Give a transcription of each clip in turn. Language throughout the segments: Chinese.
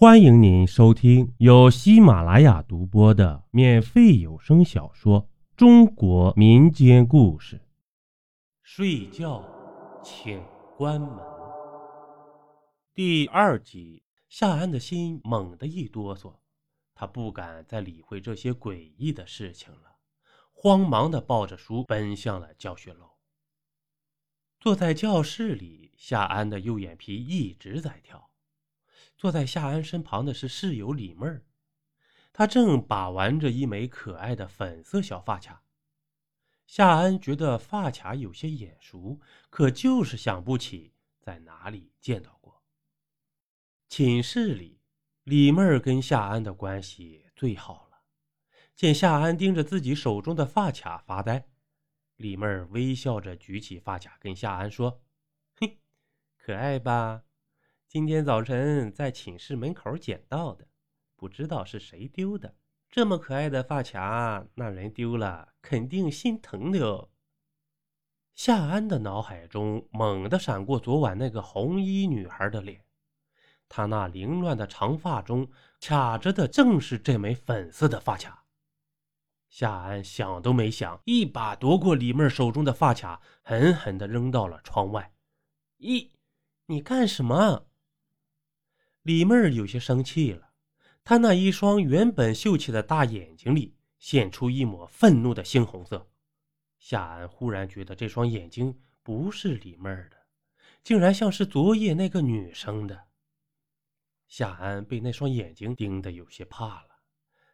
欢迎您收听由喜马拉雅独播的免费有声小说《中国民间故事》。睡觉，请关门。第二集，夏安的心猛地一哆嗦，他不敢再理会这些诡异的事情了，慌忙的抱着书奔向了教学楼。坐在教室里，夏安的右眼皮一直在跳。坐在夏安身旁的是室友李妹儿，她正把玩着一枚可爱的粉色小发卡。夏安觉得发卡有些眼熟，可就是想不起在哪里见到过。寝室里，李妹儿跟夏安的关系最好了。见夏安盯着自己手中的发卡发呆，李妹儿微笑着举起发卡，跟夏安说：“嘿，可爱吧？”今天早晨在寝室门口捡到的，不知道是谁丢的。这么可爱的发卡，那人丢了肯定心疼的哦。夏安的脑海中猛地闪过昨晚那个红衣女孩的脸，她那凌乱的长发中卡着的正是这枚粉色的发卡。夏安想都没想，一把夺过李妹手中的发卡，狠狠地扔到了窗外。咦，你干什么？李妹儿有些生气了，她那一双原本秀气的大眼睛里现出一抹愤怒的猩红色。夏安忽然觉得这双眼睛不是李妹儿的，竟然像是昨夜那个女生的。夏安被那双眼睛盯得有些怕了，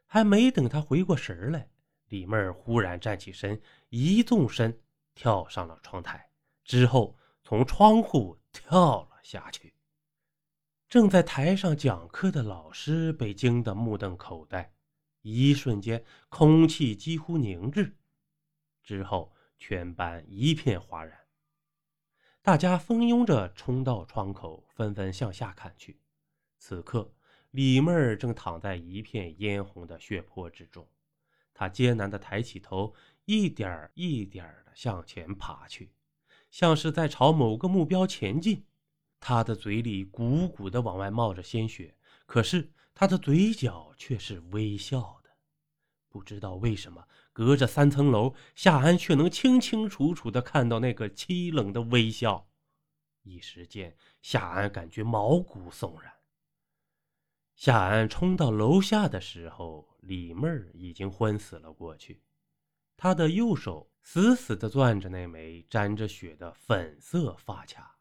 还没等他回过神来，李妹儿忽然站起身，一纵身跳上了窗台，之后从窗户跳了下去。正在台上讲课的老师被惊得目瞪口呆，一瞬间空气几乎凝滞，之后全班一片哗然，大家蜂拥着冲到窗口，纷纷向下看去。此刻，李妹儿正躺在一片嫣红的血泊之中，她艰难地抬起头，一点一点地向前爬去，像是在朝某个目标前进。他的嘴里鼓鼓的往外冒着鲜血，可是他的嘴角却是微笑的。不知道为什么，隔着三层楼，夏安却能清清楚楚的看到那个凄冷的微笑。一时间，夏安感觉毛骨悚然。夏安冲到楼下的时候，李妹儿已经昏死了过去，她的右手死死的攥着那枚沾着血的粉色发卡。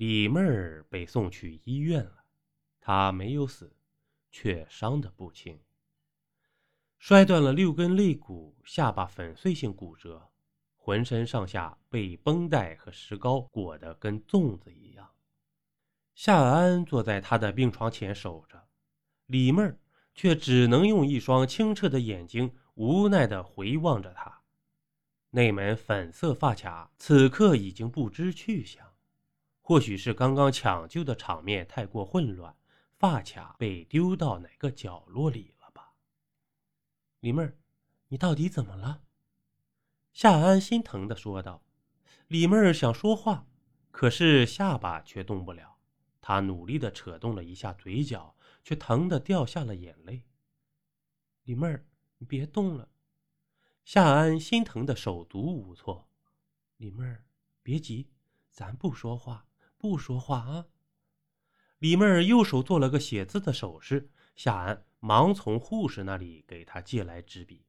李妹儿被送去医院了，她没有死，却伤得不轻，摔断了六根肋骨，下巴粉碎性骨折，浑身上下被绷带和石膏裹得跟粽子一样。夏安坐在他的病床前守着，李妹儿却只能用一双清澈的眼睛无奈地回望着他。那枚粉色发卡此刻已经不知去向。或许是刚刚抢救的场面太过混乱，发卡被丢到哪个角落里了吧？李妹儿，你到底怎么了？夏安心疼的说道。李妹儿想说话，可是下巴却动不了。她努力的扯动了一下嘴角，却疼得掉下了眼泪。李妹儿，你别动了。夏安心疼的手足无措。李妹儿，别急，咱不说话。不说话啊！李妹儿右手做了个写字的手势，夏安忙从护士那里给她借来纸笔。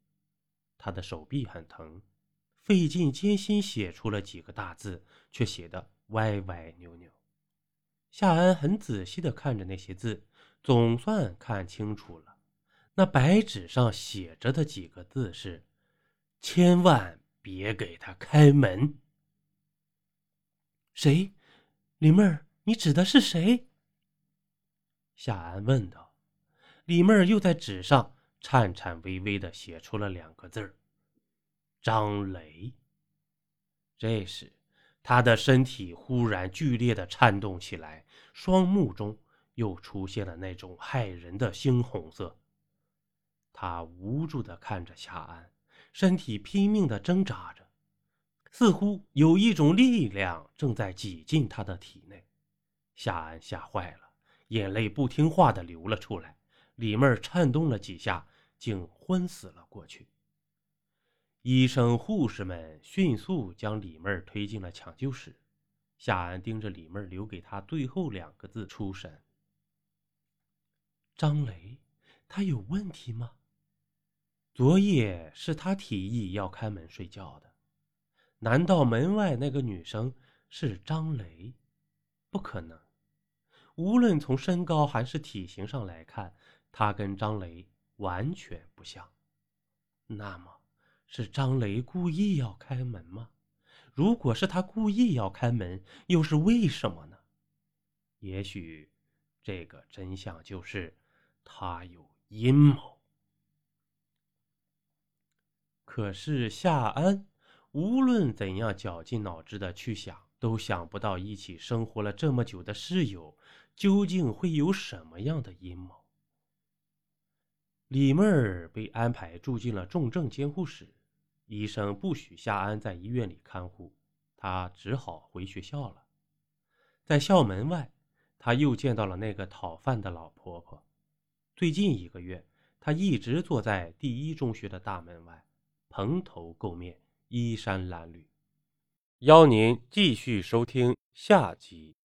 她的手臂很疼，费尽艰辛写出了几个大字，却写得歪歪扭扭。夏安很仔细地看着那些字，总算看清楚了。那白纸上写着的几个字是：“千万别给他开门。”谁？李妹儿，你指的是谁？夏安问道。李妹儿又在纸上颤颤巍巍的写出了两个字：“张雷。”这时，他的身体忽然剧烈的颤动起来，双目中又出现了那种骇人的猩红色。他无助的看着夏安，身体拼命的挣扎着。似乎有一种力量正在挤进他的体内，夏安吓坏了，眼泪不听话的流了出来。李妹儿颤动了几下，竟昏死了过去。医生、护士们迅速将李妹儿推进了抢救室。夏安盯着李妹儿留给他最后两个字出神：“张雷，他有问题吗？昨夜是他提议要开门睡觉的，难道门外那个女生是张雷？不可能，无论从身高还是体型上来看。”他跟张雷完全不像，那么是张雷故意要开门吗？如果是他故意要开门，又是为什么呢？也许这个真相就是他有阴谋。可是夏安无论怎样绞尽脑汁的去想，都想不到一起生活了这么久的室友究竟会有什么样的阴谋。李妹儿被安排住进了重症监护室，医生不许夏安在医院里看护，她只好回学校了。在校门外，她又见到了那个讨饭的老婆婆。最近一个月，她一直坐在第一中学的大门外，蓬头垢面，衣衫褴褛。邀您继续收听下集。